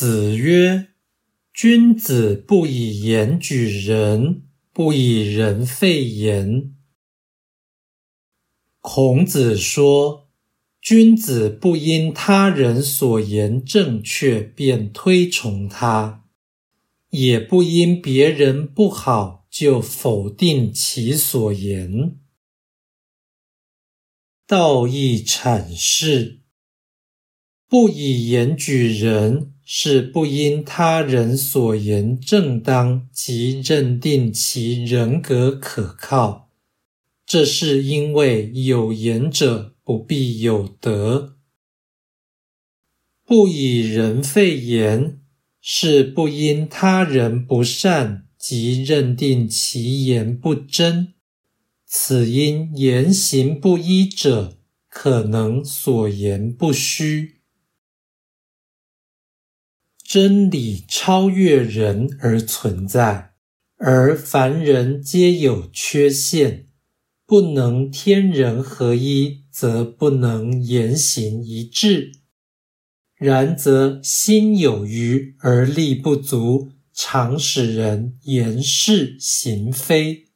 子曰：“君子不以言举人，不以人废言。”孔子说：“君子不因他人所言正确便推崇他，也不因别人不好就否定其所言。”道义阐释：“不以言举人。”是不因他人所言正当即认定其人格可靠，这是因为有言者不必有德。不以人废言，是不因他人不善即认定其言不真，此因言行不一者，可能所言不虚。真理超越人而存在，而凡人皆有缺陷，不能天人合一，则不能言行一致。然则心有余而力不足，常使人言是行非。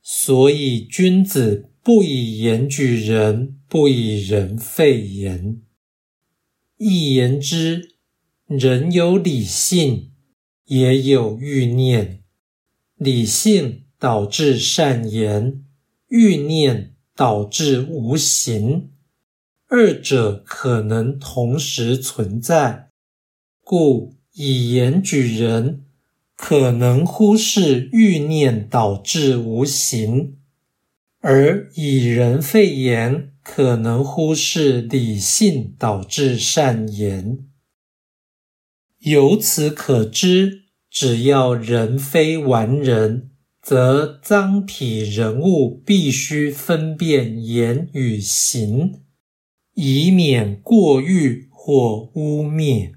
所以君子不以言举人，不以人废言。一言之。人有理性，也有欲念。理性导致善言，欲念导致无形，二者可能同时存在。故以言举人，可能忽视欲念导致无形；而以人废言，可能忽视理性导致善言。由此可知，只要人非完人，则脏体人物必须分辨言与行，以免过誉或污蔑。